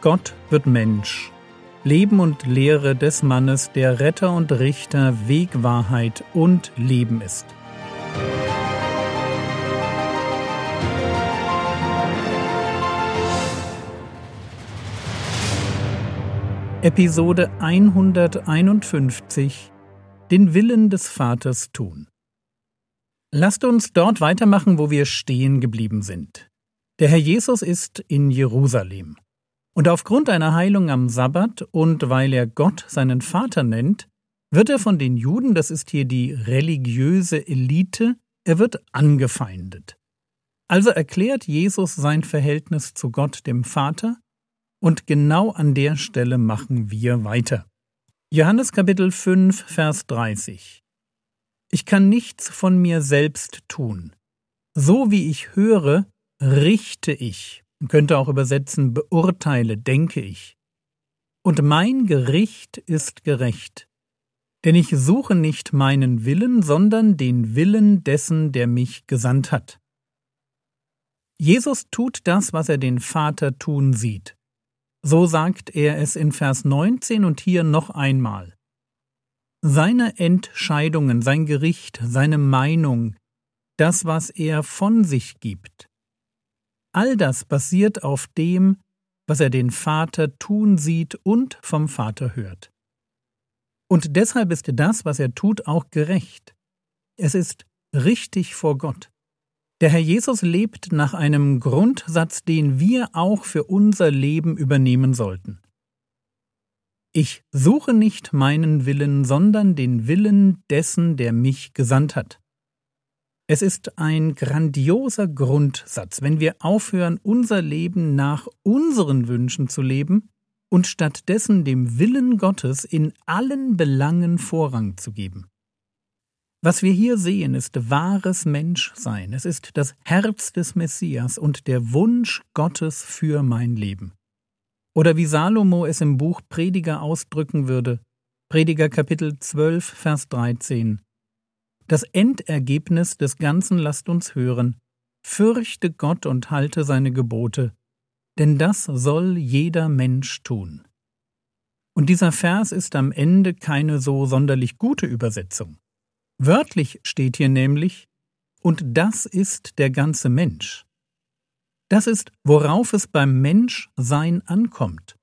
Gott wird Mensch. Leben und Lehre des Mannes, der Retter und Richter, Weg, Wahrheit und Leben ist. Episode 151 Den Willen des Vaters tun. Lasst uns dort weitermachen, wo wir stehen geblieben sind. Der Herr Jesus ist in Jerusalem. Und aufgrund einer Heilung am Sabbat und weil er Gott seinen Vater nennt, wird er von den Juden, das ist hier die religiöse Elite, er wird angefeindet. Also erklärt Jesus sein Verhältnis zu Gott dem Vater und genau an der Stelle machen wir weiter. Johannes Kapitel 5, Vers 30. Ich kann nichts von mir selbst tun. So wie ich höre, richte ich. Man könnte auch übersetzen, beurteile, denke ich. Und mein Gericht ist gerecht. Denn ich suche nicht meinen Willen, sondern den Willen dessen, der mich gesandt hat. Jesus tut das, was er den Vater tun sieht. So sagt er es in Vers 19 und hier noch einmal. Seine Entscheidungen, sein Gericht, seine Meinung, das, was er von sich gibt, all das basiert auf dem, was er den Vater tun sieht und vom Vater hört. Und deshalb ist das, was er tut, auch gerecht. Es ist richtig vor Gott. Der Herr Jesus lebt nach einem Grundsatz, den wir auch für unser Leben übernehmen sollten. Ich suche nicht meinen Willen, sondern den Willen dessen, der mich gesandt hat. Es ist ein grandioser Grundsatz, wenn wir aufhören, unser Leben nach unseren Wünschen zu leben und stattdessen dem Willen Gottes in allen Belangen Vorrang zu geben. Was wir hier sehen, ist wahres Menschsein. Es ist das Herz des Messias und der Wunsch Gottes für mein Leben. Oder wie Salomo es im Buch Prediger ausdrücken würde, Prediger Kapitel 12, Vers 13. Das Endergebnis des Ganzen lasst uns hören. Fürchte Gott und halte seine Gebote, denn das soll jeder Mensch tun. Und dieser Vers ist am Ende keine so sonderlich gute Übersetzung. Wörtlich steht hier nämlich, und das ist der ganze Mensch. Das ist, worauf es beim Menschsein ankommt.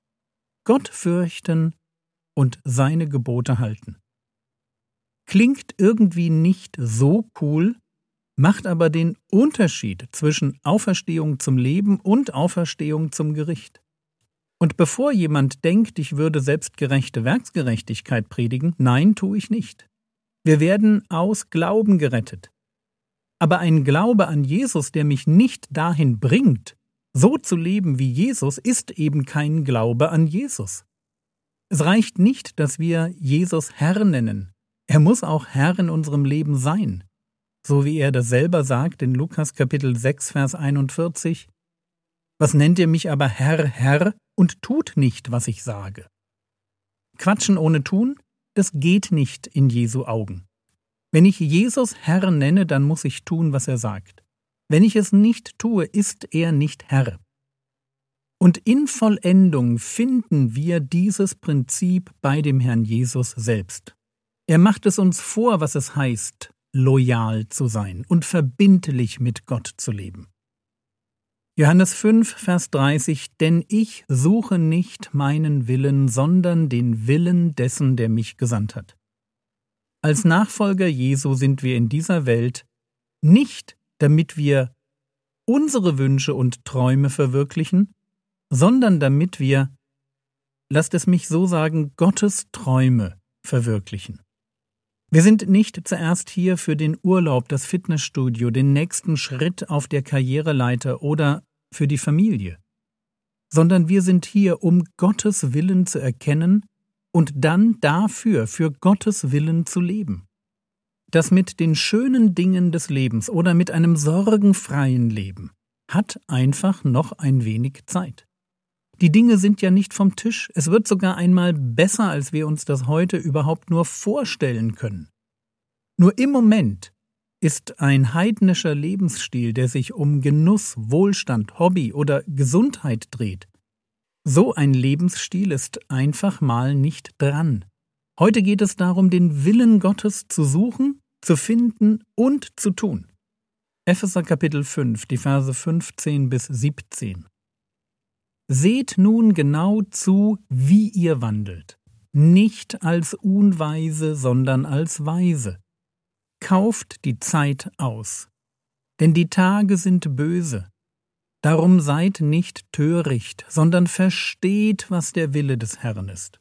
Gott fürchten und seine Gebote halten. Klingt irgendwie nicht so cool, macht aber den Unterschied zwischen Auferstehung zum Leben und Auferstehung zum Gericht. Und bevor jemand denkt, ich würde selbstgerechte Werksgerechtigkeit predigen, nein, tue ich nicht. Wir werden aus Glauben gerettet. Aber ein Glaube an Jesus, der mich nicht dahin bringt, so zu leben wie Jesus, ist eben kein Glaube an Jesus. Es reicht nicht, dass wir Jesus Herr nennen. Er muss auch Herr in unserem Leben sein. So wie er das selber sagt in Lukas Kapitel 6, Vers 41. Was nennt ihr mich aber Herr, Herr und tut nicht, was ich sage? Quatschen ohne tun? Das geht nicht in Jesu Augen. Wenn ich Jesus Herr nenne, dann muss ich tun, was er sagt. Wenn ich es nicht tue, ist er nicht Herr. Und in Vollendung finden wir dieses Prinzip bei dem Herrn Jesus selbst. Er macht es uns vor, was es heißt, loyal zu sein und verbindlich mit Gott zu leben. Johannes 5, Vers 30 Denn ich suche nicht meinen Willen, sondern den Willen dessen, der mich gesandt hat. Als Nachfolger Jesu sind wir in dieser Welt nicht, damit wir unsere Wünsche und Träume verwirklichen, sondern damit wir, lasst es mich so sagen, Gottes Träume verwirklichen. Wir sind nicht zuerst hier für den Urlaub, das Fitnessstudio, den nächsten Schritt auf der Karriereleiter oder für die Familie, sondern wir sind hier, um Gottes Willen zu erkennen und dann dafür, für Gottes Willen zu leben. Das mit den schönen Dingen des Lebens oder mit einem sorgenfreien Leben hat einfach noch ein wenig Zeit. Die Dinge sind ja nicht vom Tisch, es wird sogar einmal besser, als wir uns das heute überhaupt nur vorstellen können. Nur im Moment ist ein heidnischer Lebensstil, der sich um Genuss, Wohlstand, Hobby oder Gesundheit dreht, So ein Lebensstil ist einfach mal nicht dran. Heute geht es darum, den Willen Gottes zu suchen, zu finden und zu tun. Epheser Kapitel 5, die Verse 15 bis 17. Seht nun genau zu, wie ihr wandelt, nicht als Unweise, sondern als Weise. Kauft die Zeit aus, denn die Tage sind böse. Darum seid nicht töricht, sondern versteht, was der Wille des Herrn ist.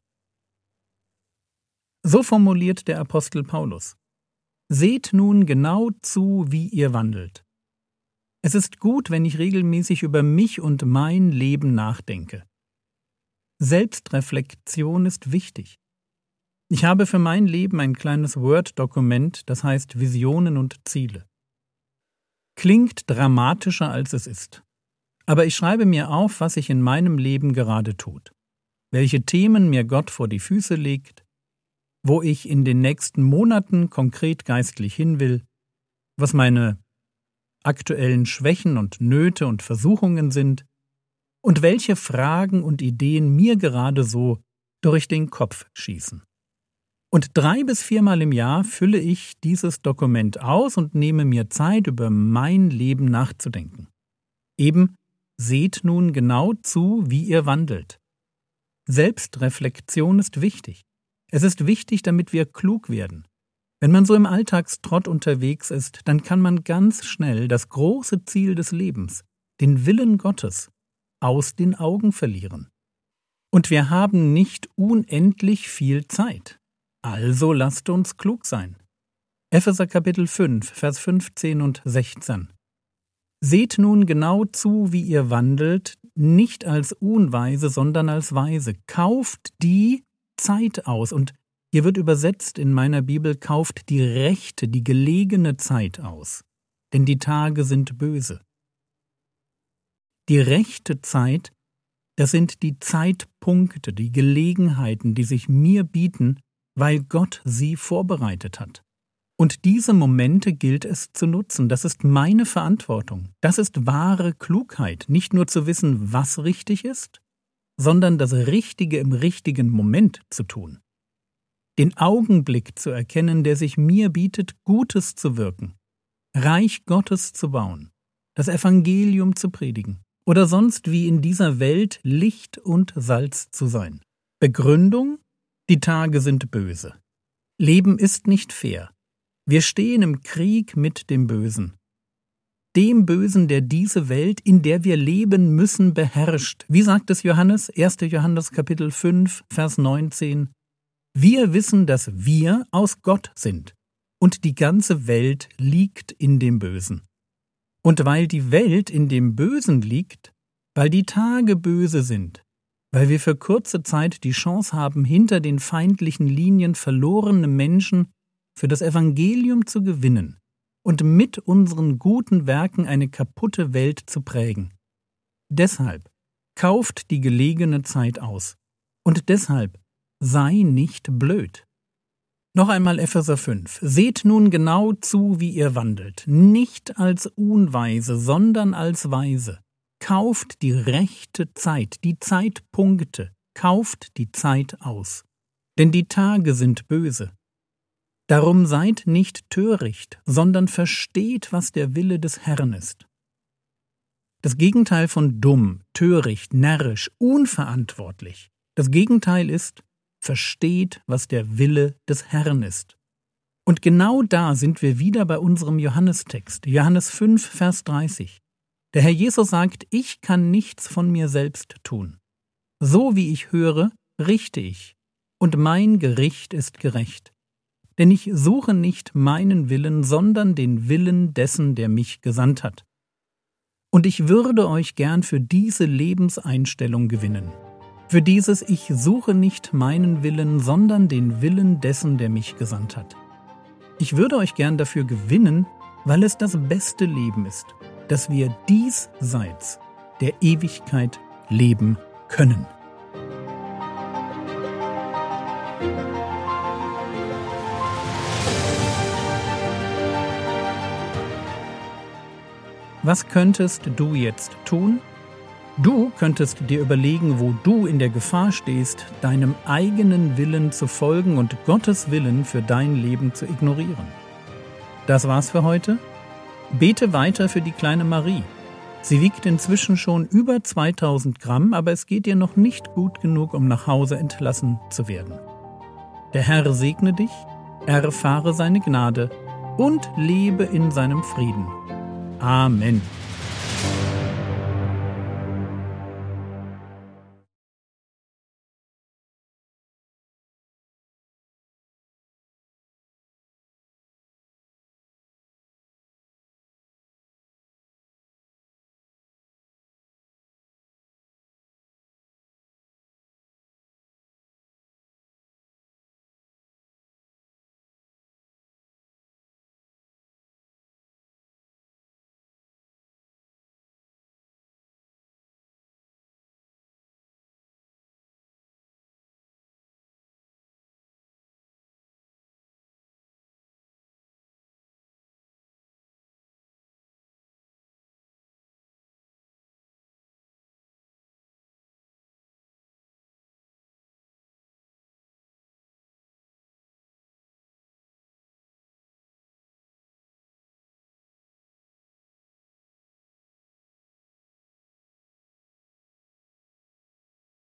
So formuliert der Apostel Paulus. Seht nun genau zu, wie ihr wandelt. Es ist gut, wenn ich regelmäßig über mich und mein Leben nachdenke. Selbstreflexion ist wichtig. Ich habe für mein Leben ein kleines Word-Dokument, das heißt Visionen und Ziele. Klingt dramatischer als es ist. Aber ich schreibe mir auf, was sich in meinem Leben gerade tut, welche Themen mir Gott vor die Füße legt, wo ich in den nächsten Monaten konkret geistlich hin will, was meine aktuellen Schwächen und Nöte und Versuchungen sind und welche Fragen und Ideen mir gerade so durch den Kopf schießen. Und drei bis viermal im Jahr fülle ich dieses Dokument aus und nehme mir Zeit, über mein Leben nachzudenken. Eben Seht nun genau zu, wie ihr wandelt. Selbstreflexion ist wichtig. Es ist wichtig, damit wir klug werden. Wenn man so im Alltagstrott unterwegs ist, dann kann man ganz schnell das große Ziel des Lebens, den Willen Gottes, aus den Augen verlieren. Und wir haben nicht unendlich viel Zeit. Also lasst uns klug sein. Epheser Kapitel 5, Vers 15 und 16. Seht nun genau zu, wie ihr wandelt, nicht als Unweise, sondern als Weise. Kauft die Zeit aus. Und hier wird übersetzt in meiner Bibel, kauft die rechte, die gelegene Zeit aus. Denn die Tage sind böse. Die rechte Zeit, das sind die Zeitpunkte, die Gelegenheiten, die sich mir bieten, weil Gott sie vorbereitet hat. Und diese Momente gilt es zu nutzen. Das ist meine Verantwortung. Das ist wahre Klugheit, nicht nur zu wissen, was richtig ist, sondern das Richtige im richtigen Moment zu tun. Den Augenblick zu erkennen, der sich mir bietet, Gutes zu wirken, Reich Gottes zu bauen, das Evangelium zu predigen oder sonst wie in dieser Welt Licht und Salz zu sein. Begründung? Die Tage sind böse. Leben ist nicht fair. Wir stehen im Krieg mit dem Bösen. Dem Bösen, der diese Welt, in der wir leben müssen, beherrscht. Wie sagt es Johannes? 1. Johannes Kapitel 5, Vers 19. Wir wissen, dass wir aus Gott sind, und die ganze Welt liegt in dem Bösen. Und weil die Welt in dem Bösen liegt, weil die Tage böse sind, weil wir für kurze Zeit die Chance haben, hinter den feindlichen Linien verlorene Menschen für das Evangelium zu gewinnen und mit unseren guten Werken eine kaputte Welt zu prägen. Deshalb kauft die gelegene Zeit aus. Und deshalb sei nicht blöd. Noch einmal Epheser 5. Seht nun genau zu, wie ihr wandelt, nicht als Unweise, sondern als Weise. Kauft die rechte Zeit, die Zeitpunkte, kauft die Zeit aus. Denn die Tage sind böse. Darum seid nicht töricht, sondern versteht, was der Wille des Herrn ist. Das Gegenteil von dumm, töricht, närrisch, unverantwortlich. Das Gegenteil ist, versteht, was der Wille des Herrn ist. Und genau da sind wir wieder bei unserem Johannestext, Johannes 5, Vers 30. Der Herr Jesus sagt, ich kann nichts von mir selbst tun. So wie ich höre, richte ich, und mein Gericht ist gerecht denn ich suche nicht meinen Willen, sondern den Willen dessen, der mich gesandt hat. Und ich würde euch gern für diese Lebenseinstellung gewinnen. Für dieses Ich suche nicht meinen Willen, sondern den Willen dessen, der mich gesandt hat. Ich würde euch gern dafür gewinnen, weil es das beste Leben ist, dass wir diesseits der Ewigkeit leben können. Was könntest du jetzt tun? Du könntest dir überlegen, wo du in der Gefahr stehst, deinem eigenen Willen zu folgen und Gottes Willen für dein Leben zu ignorieren. Das war's für heute. Bete weiter für die kleine Marie. Sie wiegt inzwischen schon über 2000 Gramm, aber es geht ihr noch nicht gut genug, um nach Hause entlassen zu werden. Der Herr segne dich, erfahre seine Gnade und lebe in seinem Frieden. Amen.